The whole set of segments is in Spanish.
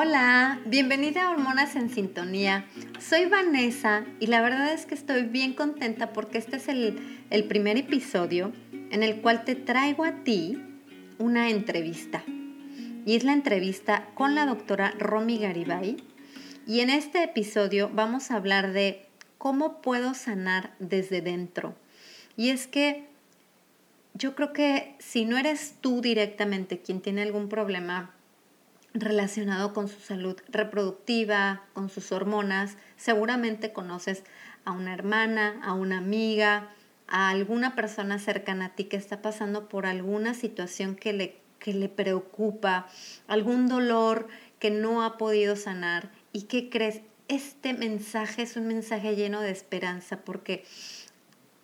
Hola, bienvenida a Hormonas en Sintonía. Soy Vanessa y la verdad es que estoy bien contenta porque este es el, primer episodio en el cual te traigo a ti una entrevista. Y es la entrevista con la doctora Romy Garibay. Y en este episodio vamos a hablar de cómo puedo sanar desde dentro. Y es que yo creo que si no eres tú directamente quien tiene algún problema relacionado con su salud reproductiva, con sus hormonas. Seguramente conoces a una hermana, a una amiga, a alguna persona cercana a ti que está pasando por alguna situación que le, que le preocupa, algún dolor que no ha podido sanar. ¿Y qué crees? Este mensaje es un mensaje lleno de esperanza porque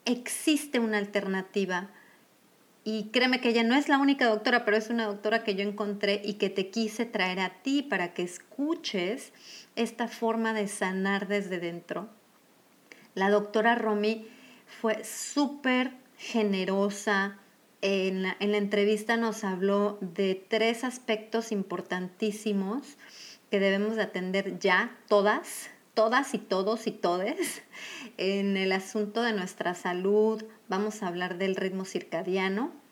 existe una alternativa y créeme que ella no es la única doctora, pero es una doctora que yo encontré y que te quise traer a ti para que escuches esta forma de sanar desde dentro. La doctora Romy fue súper generosa. En la, en la entrevista nos habló de tres aspectos importantísimos que debemos de atender ya todas, todas y todos y todes. En el asunto de nuestra salud, vamos a hablar del ritmo circadiano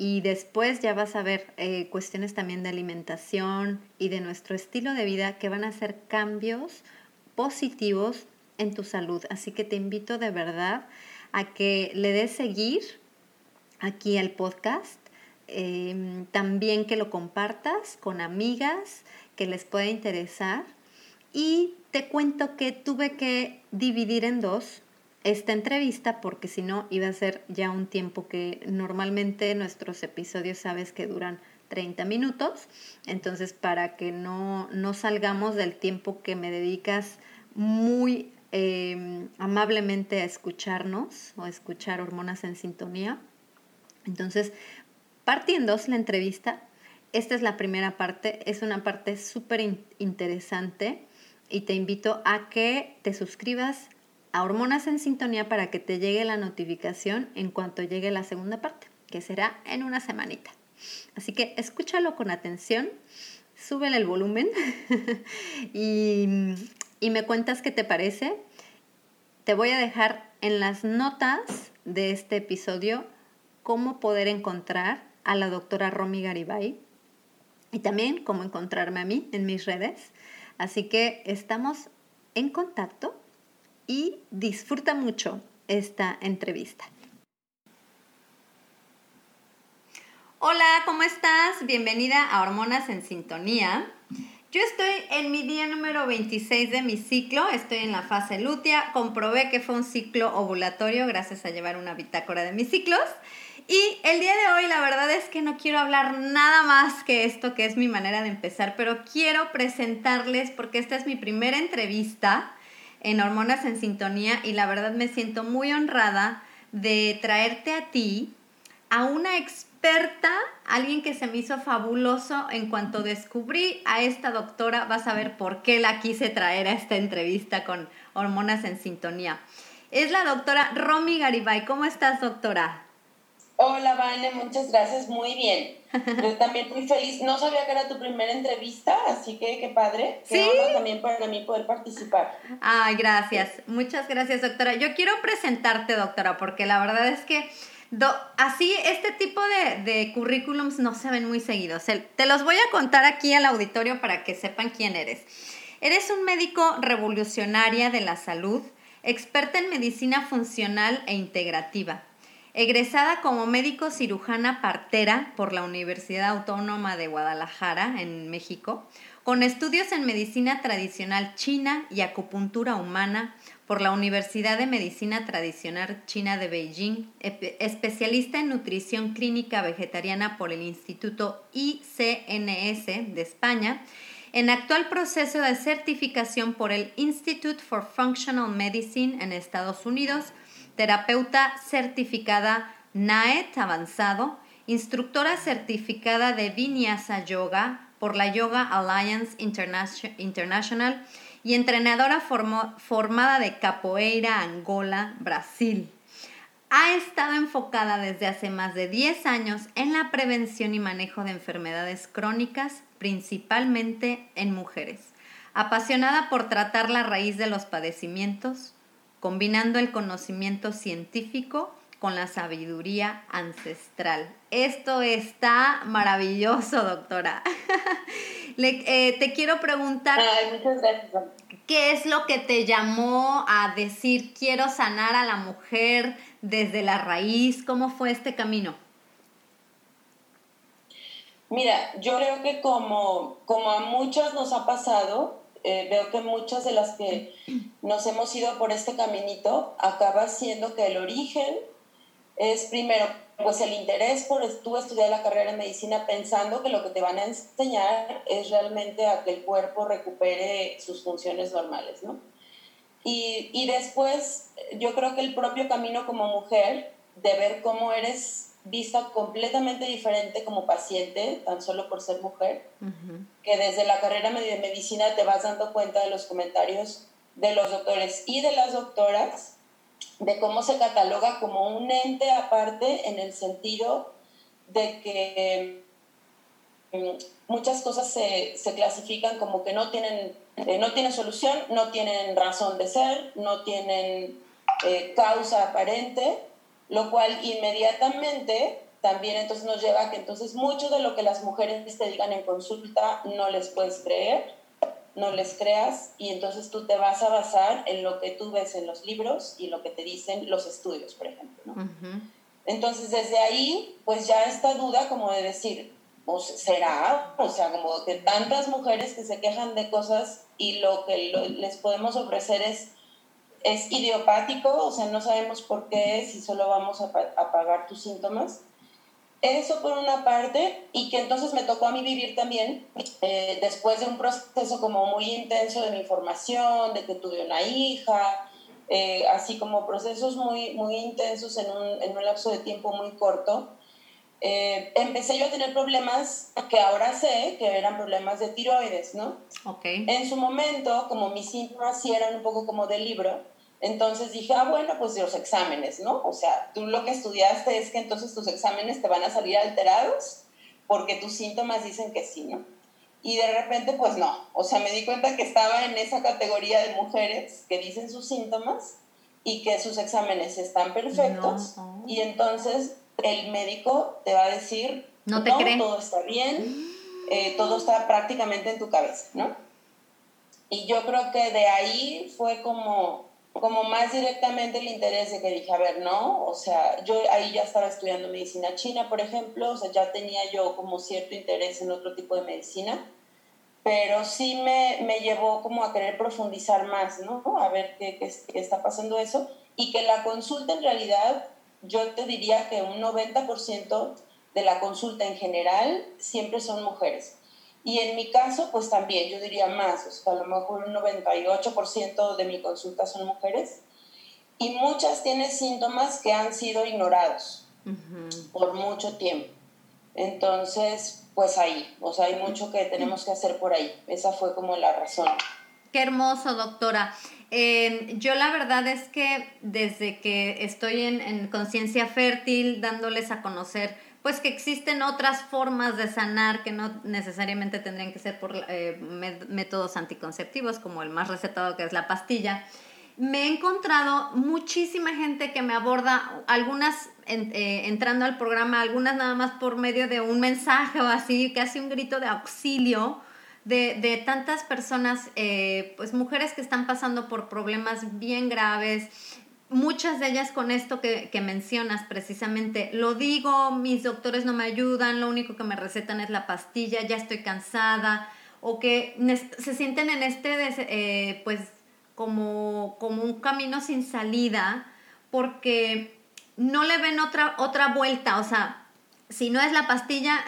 y después ya vas a ver eh, cuestiones también de alimentación y de nuestro estilo de vida que van a hacer cambios positivos en tu salud. Así que te invito de verdad a que le des seguir aquí al podcast. Em, también que lo compartas con amigas que les pueda interesar. Y te cuento que tuve que dividir en dos esta entrevista porque si no iba a ser ya un tiempo que normalmente nuestros episodios sabes que duran 30 minutos. Entonces para que no, no salgamos del tiempo que me dedicas muy em, amablemente a escucharnos o escuchar hormonas en sintonía. Entonces, partiendo la entrevista. Esta es la primera parte, es una parte súper interesante y te invito a que te suscribas a Hormonas en Sintonía para que te llegue la notificación en cuanto llegue la segunda parte, que será en una semanita. Así que escúchalo con atención, súbele el volumen y, y me cuentas qué te parece. Te voy a dejar en las notas de este episodio cómo poder encontrar a la doctora Romy Garibay y también cómo encontrarme a mí en mis redes. Así que estamos en contacto y disfruta mucho esta entrevista. Hola, ¿cómo estás? Bienvenida a Hormonas en Sintonía. Yo estoy en mi día número 26 de mi ciclo, estoy en la fase lútea, comprobé que fue un ciclo ovulatorio gracias a llevar una bitácora de mis ciclos. Y el día de hoy la verdad es que no quiero hablar nada más que esto, que es mi manera de empezar, pero quiero presentarles, porque esta es mi primera entrevista, en Hormonas en Sintonía y la verdad me siento muy honrada de traerte a ti, a una experta, alguien que se me hizo fabuloso en cuanto descubrí a esta doctora, vas a ver por qué la quise traer a esta entrevista con Hormonas en Sintonía. Es la doctora Romy Garibay. ¿Cómo estás, doctora? Hola, Vane, muchas gracias, muy bien. Yo también muy feliz. No sabía que era tu primera entrevista, así que qué padre. Sí. también para mí poder participar. Ay, gracias. Muchas gracias, doctora. Yo quiero presentarte, doctora, porque la verdad es que así, este tipo de, de, currículums no se ven muy seguidos. te los voy a contar aquí al auditorio para que sepan quién eres. Eres un médico revolucionaria de la salud, experta en medicina funcional e integrativa. Egresada como médico cirujana partera por la Universidad Autónoma de Guadalajara, en México, con estudios en medicina tradicional china y acupuntura humana por la Universidad de Medicina Tradicional China de Beijing, especialista en nutrición clínica vegetariana por el Instituto ICNS de España, en actual proceso de certificación por el Institute for Functional Medicine en Estados Unidos, terapeuta certificada NAET avanzado, instructora certificada de Vinyasa Yoga por la Yoga Alliance International y entrenadora formada de Capoeira, Angola, Brasil. Ha estado enfocada desde hace más de 10 años en la prevención y manejo de enfermedades crónicas, principalmente en mujeres. Apasionada por tratar la raíz de los padecimientos, combinando el conocimiento científico con la sabiduría ancestral. Esto está maravilloso, doctora. Eh, te quiero preguntar, ¿qué es lo que te llamó a decir quiero sanar a la mujer desde la raíz? ¿Cómo fue este camino? Mira, yo creo que como, como a muchas nos ha pasado, eh, veo que muchas de las que nos hemos ido por este caminito acaba siendo que el origen es primero pues el interés por tú estudiar la carrera de medicina pensando que lo que te van a enseñar es realmente a que el cuerpo recupere sus funciones normales, ¿no? Y, y después yo creo que el propio camino como mujer de ver cómo eres vista completamente diferente como paciente, tan solo por ser mujer, que desde la carrera de medicina te vas dando cuenta de los comentarios de los doctores y de las doctoras, de cómo se cataloga como un ente aparte en el sentido de que mm, muchas cosas se, se clasifican como que no tienen, eh, no tienen solución, no tienen razón de ser, no tienen eh, causa aparente lo cual inmediatamente también entonces nos lleva a que entonces mucho de lo que las mujeres te digan en consulta no les puedes creer, no les creas y entonces tú te vas a basar en lo que tú ves en los libros y lo que te dicen los estudios, por ejemplo. Entonces desde ahí pues ya esta duda como de decir, pues, será, o sea, como que tantas mujeres que se quejan de cosas y lo que les podemos ofrecer es es idiopático, o sea, no sabemos por qué es y solo vamos a, pagar tus síntomas. Eso por una parte, y que entonces me tocó a mí vivir también, eh, después de un proceso como muy intenso de mi formación, de que tuve una hija, eh, así como procesos muy, muy intensos en un, en un lapso de tiempo muy corto, eh, empecé yo a tener problemas que ahora sé que eran problemas de tiroides, ¿no? Ok. En su momento, como mis síntomas sí eran un poco como de libro, entonces dije, ah, bueno, pues los exámenes, ¿no? O sea, tú lo que estudiaste es que entonces tus exámenes te van a salir alterados porque tus síntomas dicen que sí, ¿no? Y de repente, pues no. O sea, me di cuenta que estaba en esa categoría de mujeres que dicen sus síntomas y que sus exámenes están perfectos. Y entonces el médico te va a decir, no, te todo está bien, eh, todo está prácticamente en tu cabeza, ¿no? Y yo creo que de ahí fue como como más directamente el interés de que dije, a ver, no, o sea, yo ahí ya estaba estudiando medicina china, por ejemplo, o sea, ya tenía yo como cierto interés en otro tipo de medicina, pero sí me, me llevó como a querer profundizar más, ¿no? A ver qué, qué, está pasando eso, y que la consulta en realidad, yo te diría que un 90% de la consulta en general siempre son mujeres. Y en mi caso, pues también, yo diría más, o sea, a lo mejor un 98% de mi consulta son mujeres y muchas tienen síntomas que han sido ignorados por mucho tiempo. Entonces, pues ahí, o sea, hay mucho que tenemos que hacer por ahí. Esa fue como la razón. Qué hermoso, doctora. yo la verdad es que desde que estoy en, en conciencia fértil, dándoles a conocer pues que existen otras formas de sanar que no necesariamente tendrían que ser por eh, métodos anticonceptivos como el más recetado que es la pastilla. Me he encontrado muchísima gente que me aborda, algunas eh, entrando al programa, algunas nada más por medio de un mensaje o así, casi un grito de auxilio, de, de tantas personas, eh, pues mujeres que están pasando por problemas bien graves, muchas de ellas con esto que, que, mencionas precisamente, lo digo, mis doctores no me ayudan, lo único que me recetan es la pastilla, ya estoy cansada, o que se sienten en este, eh, pues, como, como un camino sin salida, porque no le ven otra, otra vuelta, o sea, si no es la pastilla,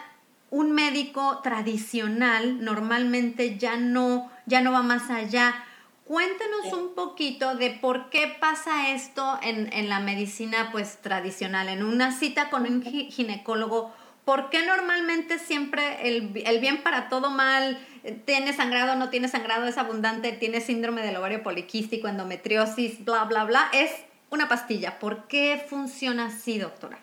un médico tradicional normalmente ya no, ya no va más allá. Cuéntenos un poquito de por qué pasa esto en, en, la medicina pues tradicional, en una cita con un ginecólogo. ¿Por qué normalmente siempre el, el bien para todo mal, tiene sangrado, no tiene sangrado, es abundante, tiene síndrome del ovario poliquístico, endometriosis, bla, bla, bla, es una pastilla? ¿Por qué funciona así, doctora?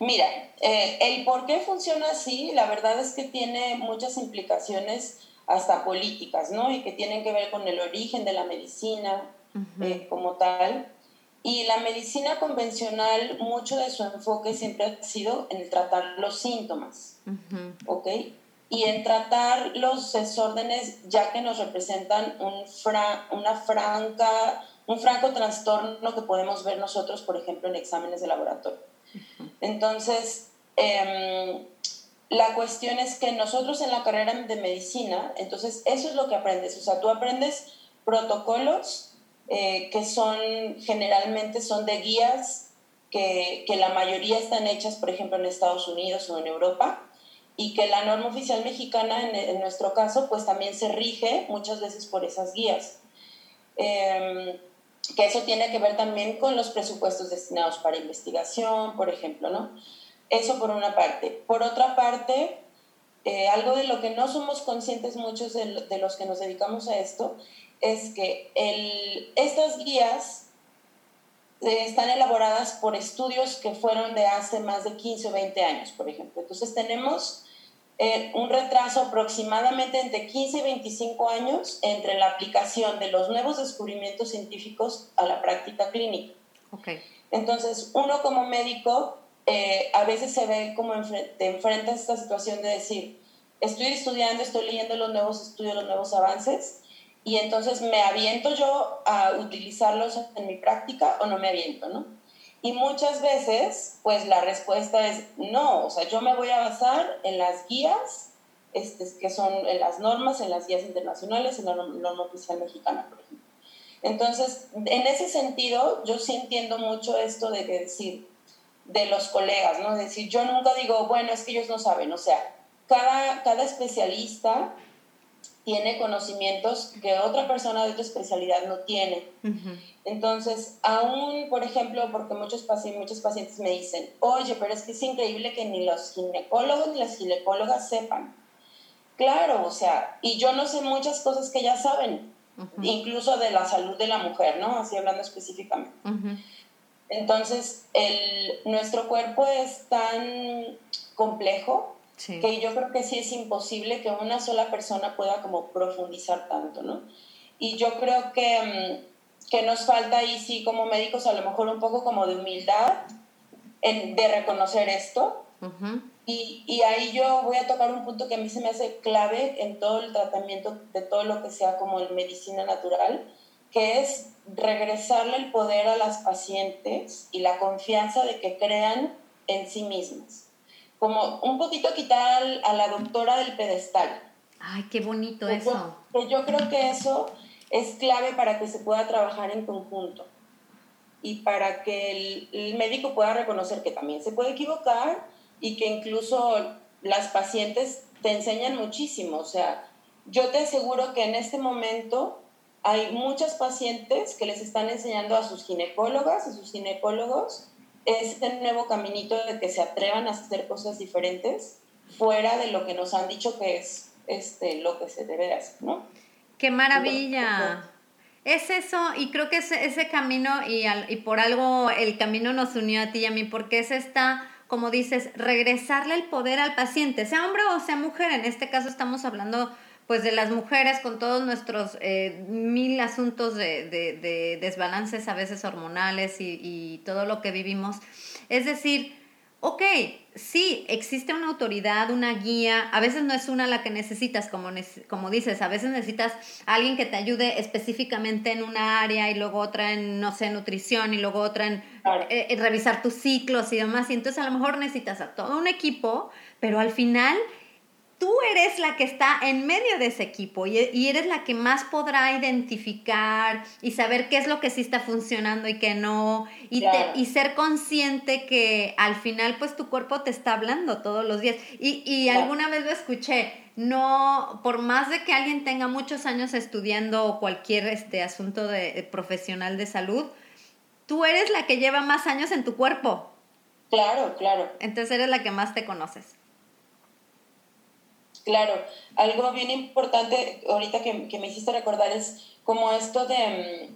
Mira, eh, el por qué funciona así, la verdad es que tiene muchas implicaciones hasta políticas, ¿no? Y que tienen que ver con el origen de la medicina eh, como tal. Y la medicina convencional, mucho de su enfoque siempre ha sido en tratar los síntomas, ¿ok? Y en tratar los desórdenes ya que nos representan un una franca, un franco trastorno que podemos ver nosotros, por ejemplo, en exámenes de laboratorio. Entonces, em, la cuestión es que nosotros en la carrera de medicina, entonces eso es lo que aprendes. O sea, tú aprendes protocolos eh, que son generalmente son de guías que, que, la mayoría están hechas, por ejemplo, en Estados Unidos o en Europa, y que la norma oficial mexicana, en, nuestro caso, pues también se rige muchas veces por esas guías. Eh, que eso tiene que ver también con los presupuestos destinados para investigación, por ejemplo, ¿no? Eso por una parte. Por otra parte, eh, algo de lo que no somos conscientes muchos de, de, los que nos dedicamos a esto es que el, estas guías eh, están elaboradas por estudios que fueron de hace más de 15 o 20 años, por ejemplo. Entonces tenemos eh, un retraso aproximadamente entre 15 y 25 años entre la aplicación de los nuevos descubrimientos científicos a la práctica clínica. Okay. Entonces, uno como médico eh, a veces se ve como te enfrenta a esta situación de decir, estoy estudiando, estoy leyendo los nuevos estudios, los nuevos avances, y entonces me aviento yo a utilizarlos en mi práctica o no me aviento, ¿no? Y muchas veces, pues la respuesta es no, o sea, yo me voy a basar en las guías, este, que son en las normas, en las guías internacionales, en la norma oficial mexicana, por ejemplo. Entonces, en ese sentido, yo sí entiendo mucho esto de decir, de los colegas, ¿no? Es decir, yo nunca digo, bueno, es que ellos no saben, o sea, cada, cada especialista tiene conocimientos que otra persona de otra especialidad no tiene. Entonces, aún, por ejemplo, porque muchos, pacientes, muchos pacientes me dicen, oye, pero es que es increíble que ni los ginecólogos ni las ginecólogas sepan. Claro, o sea, y yo no sé muchas cosas que ya saben, incluso de la salud de la mujer, ¿no? Así hablando específicamente. Entonces, el, nuestro cuerpo es tan complejo que yo creo que sí es imposible que una sola persona pueda como profundizar tanto, ¿no? Y yo creo que, mm, que nos falta ahí sí como médicos a lo mejor un poco como de humildad en, de reconocer esto. y, y, ahí yo voy a tocar un punto que a mí se me hace clave en todo el tratamiento de todo lo que sea como en medicina natural, que es regresarle el poder a las pacientes y la confianza de que crean en sí mismas como un poquito quitar a la doctora del pedestal. Ay, qué bonito eso. Yo, yo creo que eso es clave para que se pueda trabajar en conjunto y para que el, el, médico pueda reconocer que también se puede equivocar y que incluso las pacientes te enseñan muchísimo. O sea, yo te aseguro que en este momento hay muchas pacientes que les están enseñando a sus ginecólogas, a sus ginecólogos, este nuevo caminito de que se atrevan a hacer cosas diferentes fuera de lo que nos han dicho que es este, lo que se debe hacer, ¿no? ¡Qué maravilla! Es eso, y creo que es ese camino, y, y por algo el camino nos unió a ti y a mí, porque es esta, como dices, regresarle el poder al paciente, sea hombre o sea mujer, en este caso estamos hablando pues de las mujeres con todos nuestros eh, mil asuntos de, de, desbalances a veces hormonales y, y, todo lo que vivimos. Es decir, ok, sí, existe una autoridad, una guía, a veces no es una la que necesitas, como, como dices, a veces necesitas a alguien que te ayude específicamente en una área y luego otra en, no sé, nutrición y luego otra en, eh, en revisar tus ciclos y demás, y entonces a lo mejor necesitas a todo un equipo, pero al final tú eres la que está en medio de ese equipo y, eres la que más podrá identificar y saber qué es lo que sí está funcionando y qué no, y, y ser consciente que al final pues tu cuerpo te está hablando todos los días. Y, y alguna vez lo escuché, no, por más de que alguien tenga muchos años estudiando cualquier este asunto de, profesional de salud, tú eres la que lleva más años en tu cuerpo. Claro, claro. Entonces eres la que más te conoces. Claro, algo bien importante ahorita que, me hiciste recordar es como esto de,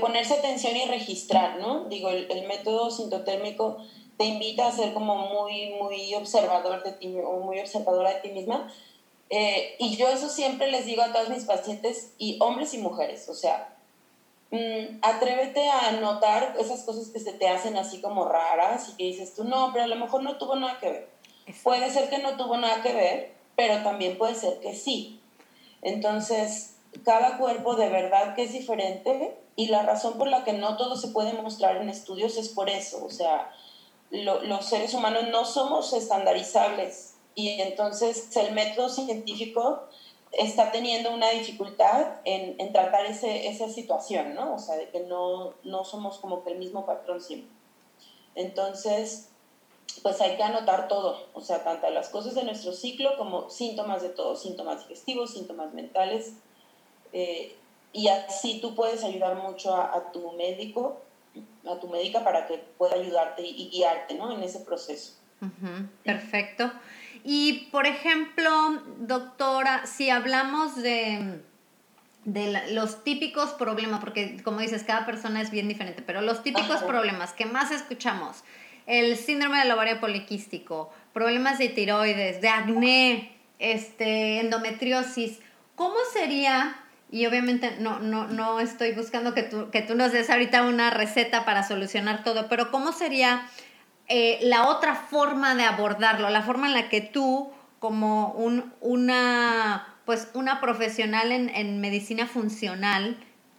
ponerse atención y registrar, ¿no? Digo, el, método sintotérmico te invita a ser como muy, muy observador de ti o muy observadora de ti misma. Eh, y yo eso siempre les digo a todos mis pacientes, y hombres y mujeres, o sea, mm, atrévete a notar esas cosas que se te hacen así como raras y que dices tú, no, pero a lo mejor no tuvo nada que ver. Puede ser que no tuvo nada que ver, pero también puede ser que sí. Entonces, cada cuerpo de verdad que es diferente y la razón por la que no todo se puede mostrar en estudios es por eso, o sea, los seres humanos no somos estandarizables y entonces el método científico está teniendo una dificultad en, en tratar ese, esa situación, ¿no? O sea, de que no, no somos como que el mismo patrón siempre. Entonces, pues hay que anotar todo, o sea, tanto las cosas de nuestro ciclo como síntomas de todo, síntomas digestivos, síntomas mentales, eh, y así tú puedes ayudar mucho a, tu médico, a tu médica para que pueda ayudarte y, guiarte, ¿no? En ese proceso. perfecto. Y, por ejemplo, doctora, si hablamos de, de los típicos problemas, porque como dices, cada persona es bien diferente, pero los típicos problemas que más escuchamos, el síndrome del ovario poliquístico, problemas de tiroides, de acné, este, endometriosis, ¿cómo sería? Y obviamente no, no, no estoy buscando que tú, que tú nos des ahorita una receta para solucionar todo, pero ¿cómo sería eh, la otra forma de abordarlo? La forma en la que tú, como un, una, pues una profesional en, en medicina funcional,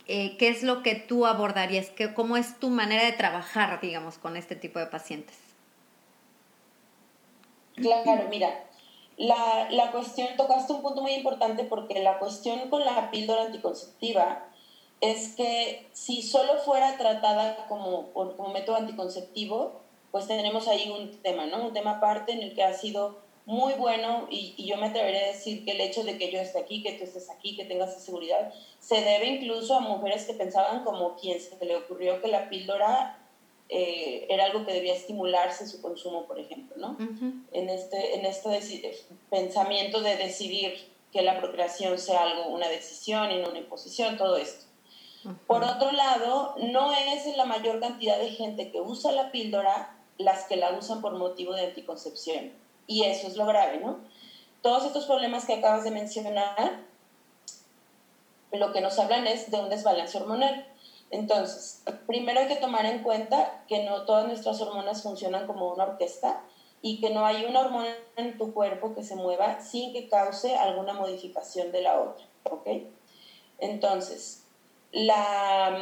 eh, ¿qué es lo que tú abordarías? ¿Qué, ¿Cómo es tu manera de trabajar, digamos, con este tipo de pacientes? Claro, mira, la, la, cuestión, tocaste un punto muy importante porque la cuestión con la píldora anticonceptiva es que si solo fuera tratada como, como método anticonceptivo, pues tenemos ahí un tema, ¿no? Un tema aparte en el que ha sido muy bueno y, y, yo me atrevería a decir que el hecho de que yo esté aquí, que tú estés aquí, que tengas esa seguridad, se debe incluso a mujeres que pensaban como quien se le ocurrió que la píldora eh, era algo que debía estimularse su consumo, por ejemplo, ¿no? En este, en este pensamiento de decidir que la procreación sea algo, una decisión y no una imposición, todo esto. Por otro lado, no es la mayor cantidad de gente que usa la píldora las que la usan por motivo de anticoncepción y eso es lo grave, ¿no? Todos estos problemas que acabas de mencionar, lo que nos hablan es de un desbalance hormonal. Entonces, primero hay que tomar en cuenta que no todas nuestras hormonas funcionan como una orquesta y que no hay una hormona en tu cuerpo que se mueva sin que cause alguna modificación de la otra, ¿ok? Entonces, la,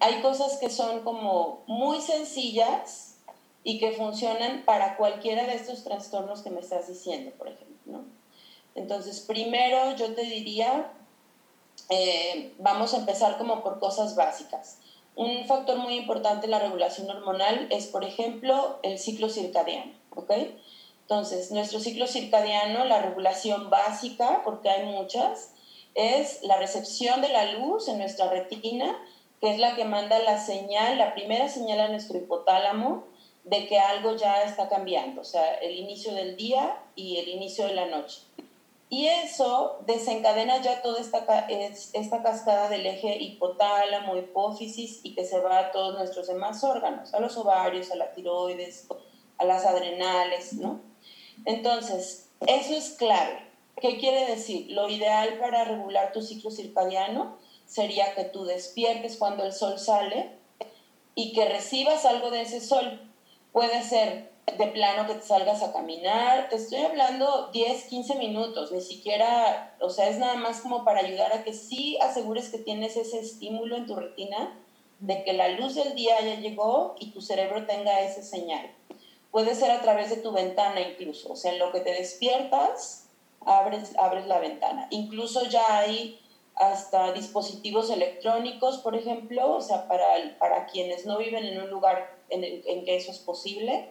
hay cosas que son como muy sencillas y que funcionan para cualquiera de estos trastornos que me estás diciendo, por ejemplo. ¿no? Entonces, primero yo te diría, eh, vamos a empezar como por cosas básicas. Un factor muy importante en la regulación hormonal es, por ejemplo, el ciclo circadiano. ¿ok? Entonces, nuestro ciclo circadiano, la regulación básica, porque hay muchas, es la recepción de la luz en nuestra retina, que es la que manda la señal, la primera señal a nuestro hipotálamo, de que algo ya está cambiando, o sea, el inicio del día y el inicio de la noche. Y eso desencadena ya toda esta, esta cascada del eje hipotálamo, hipófisis y que se va a todos nuestros demás órganos, a los ovarios, a la tiroides, a las adrenales, ¿no? Entonces, eso es clave. ¿Qué quiere decir? Lo ideal para regular tu ciclo circadiano sería que tú despiertes cuando el sol sale y que recibas algo de ese sol Puede ser de plano que te salgas a caminar. Te estoy hablando 10, 15 minutos, ni siquiera, o sea, es nada más como para ayudar a que sí asegures que tienes ese estímulo en tu retina de que la luz del día ya llegó y tu cerebro tenga ese señal. Puede ser a través de tu ventana incluso, o sea, en lo que te despiertas, abres, abres la ventana. Incluso ya hay hasta dispositivos electrónicos, por ejemplo, o sea, para, para quienes no viven en un lugar en, en que eso es posible,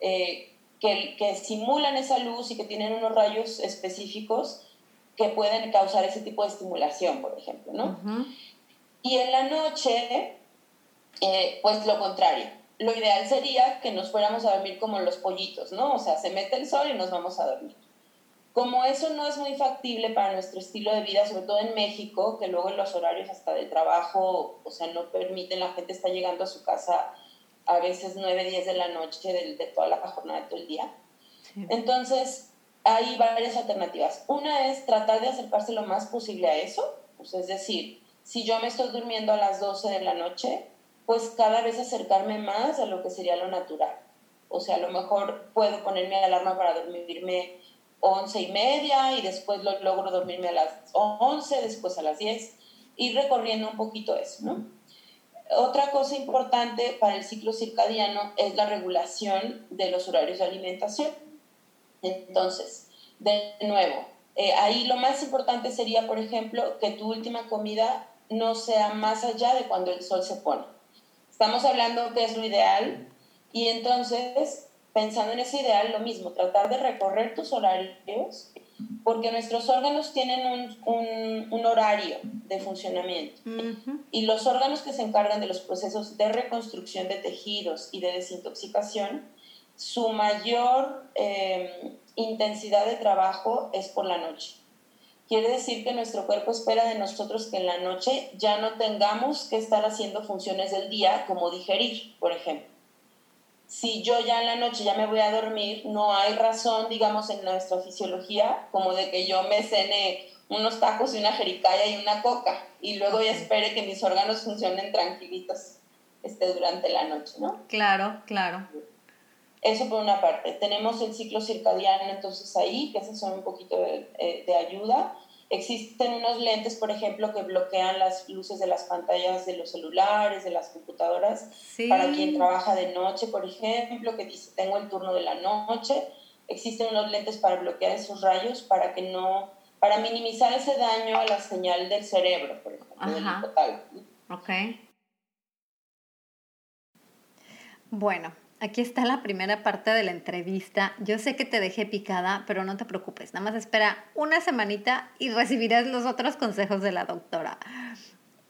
eh, que, que, simulan esa luz y que tienen unos rayos específicos que pueden causar ese tipo de estimulación, por ejemplo, ¿no? Y en la noche, eh, pues lo contrario. Lo ideal sería que nos fuéramos a dormir como los pollitos, ¿no? O sea, se mete el sol y nos vamos a dormir. Como eso no es muy factible para nuestro estilo de vida, sobre todo en México, que luego en los horarios hasta de trabajo, o sea, no permiten, la gente está llegando a su casa a veces 9, 10 de la noche de, de toda la jornada de todo el día. Entonces, hay varias alternativas. Una es tratar de acercarse lo más posible a eso, pues es decir, si yo me estoy durmiendo a las 12 de la noche, pues cada vez acercarme más a lo que sería lo natural. O sea, a lo mejor puedo ponerme alarma para dormirme 11 y media y después lo logro dormirme a las 11, después a las 10, ir recorriendo un poquito eso, ¿no? Otra cosa importante para el ciclo circadiano es la regulación de los horarios de alimentación. Entonces, de nuevo, eh, ahí lo más importante sería, por ejemplo, que tu última comida no sea más allá de cuando el sol se pone. Estamos hablando que es lo ideal y entonces, pensando en ese ideal, lo mismo, tratar de recorrer tus horarios porque nuestros órganos tienen un, horario de funcionamiento. Y los órganos que se encargan de los procesos de reconstrucción de tejidos y de desintoxicación, su mayor eh, intensidad de trabajo es por la noche. Quiere decir que nuestro cuerpo espera de nosotros que en la noche ya no tengamos que estar haciendo funciones del día como digerir, por ejemplo si yo ya en la noche ya me voy a dormir, no hay razón, digamos, en nuestra fisiología, como de que yo me cene unos tacos y una jericaya y una coca, y luego ya espere que mis órganos funcionen tranquilitos este, durante la noche, ¿no? Claro, claro. Eso por una parte. Tenemos el ciclo circadiano entonces ahí, que ese son un poquito de, eh, de ayuda. Existen unos lentes, por ejemplo, que bloquean las luces de las pantallas de los celulares, de las computadoras, para quien trabaja de noche, por ejemplo, que dice, tengo el turno de la noche. Existen unos lentes para bloquear esos rayos, para que no, para minimizar ese daño a la señal del cerebro, por ejemplo, Ajá. Ok. Bueno, Aquí está la primera parte de la entrevista. Yo sé que te dejé picada, pero no te preocupes. Nada más espera una semanita y recibirás los otros consejos de la doctora.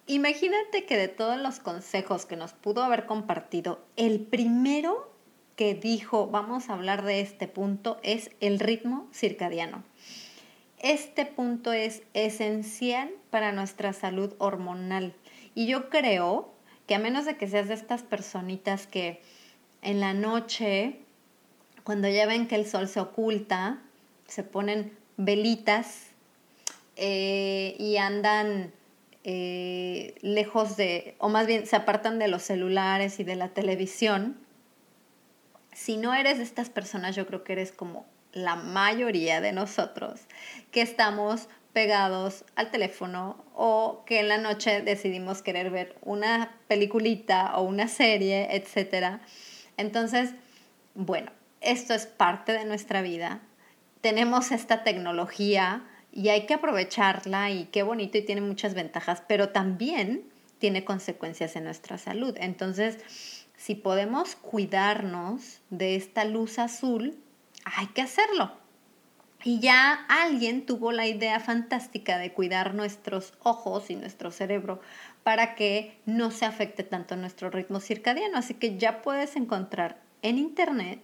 Imagínate que de todos los consejos que nos pudo haber compartido, el primero que dijo, vamos a hablar de este punto, es el ritmo circadiano. Este punto es esencial para nuestra salud hormonal. Y yo creo que a menos de que seas de estas personitas que en la noche, cuando ya ven que el sol se oculta, se ponen velitas eh, y andan eh, lejos de, o más bien se apartan de los celulares y de la televisión. Si no eres de estas personas, yo creo que eres como la mayoría de nosotros que estamos pegados al teléfono o que en la noche decidimos querer ver una peliculita o una serie, etcétera entonces, bueno, esto es parte de nuestra vida. Tenemos esta tecnología y hay que aprovecharla y qué bonito y tiene muchas ventajas, pero también tiene consecuencias en nuestra salud. Entonces, si podemos cuidarnos de esta luz azul, hay que hacerlo. Y ya alguien tuvo la idea fantástica de cuidar nuestros ojos y nuestro cerebro para que no se afecte tanto nuestro ritmo circadiano. Así que ya puedes encontrar en internet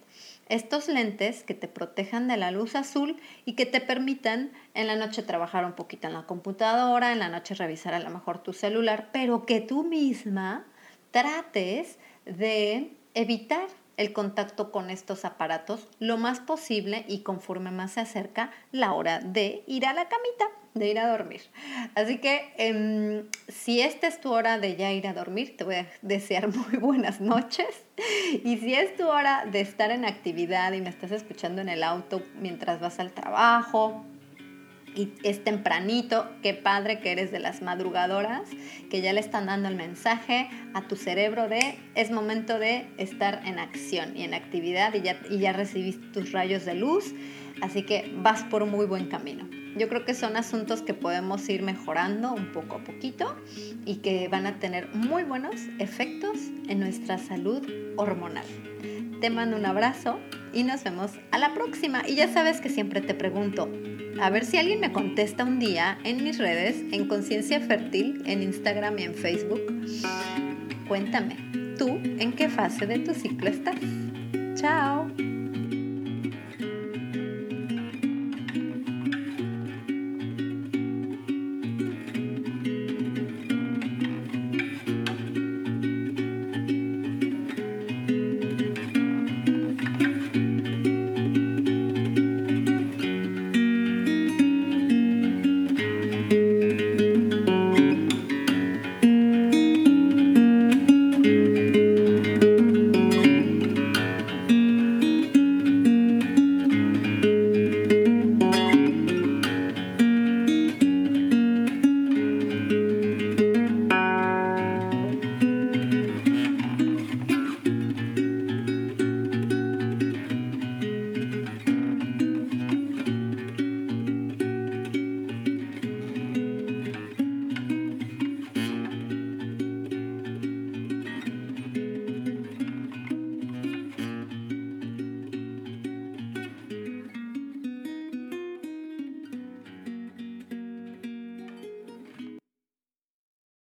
estos lentes que te protejan de la luz azul y que te permitan en la noche trabajar un poquito en la computadora, en la noche revisar a lo mejor tu celular, pero que tú misma trates de evitar el contacto con estos aparatos lo más posible y conforme más se acerca la hora de ir a la camita, de ir a dormir. Así que em, si esta es tu hora de ya ir a dormir, te voy a desear muy buenas noches. Y si es tu hora de estar en actividad y me estás escuchando en el auto mientras vas al trabajo, y es tempranito, qué padre que eres de las madrugadoras, que ya le están dando el mensaje a tu cerebro de es momento de estar en acción y en actividad y ya, y ya recibiste tus rayos de luz, así que vas por muy buen camino. Yo creo que son asuntos que podemos ir mejorando un poco a poquito y que van a tener muy buenos efectos en nuestra salud hormonal. Te mando un abrazo y nos vemos a la próxima. Y ya sabes que siempre te pregunto, a ver si alguien me contesta un día en mis redes, en Conciencia Fértil, en Instagram y en Facebook. Cuéntame, ¿tú en qué fase de tu ciclo estás? Chao.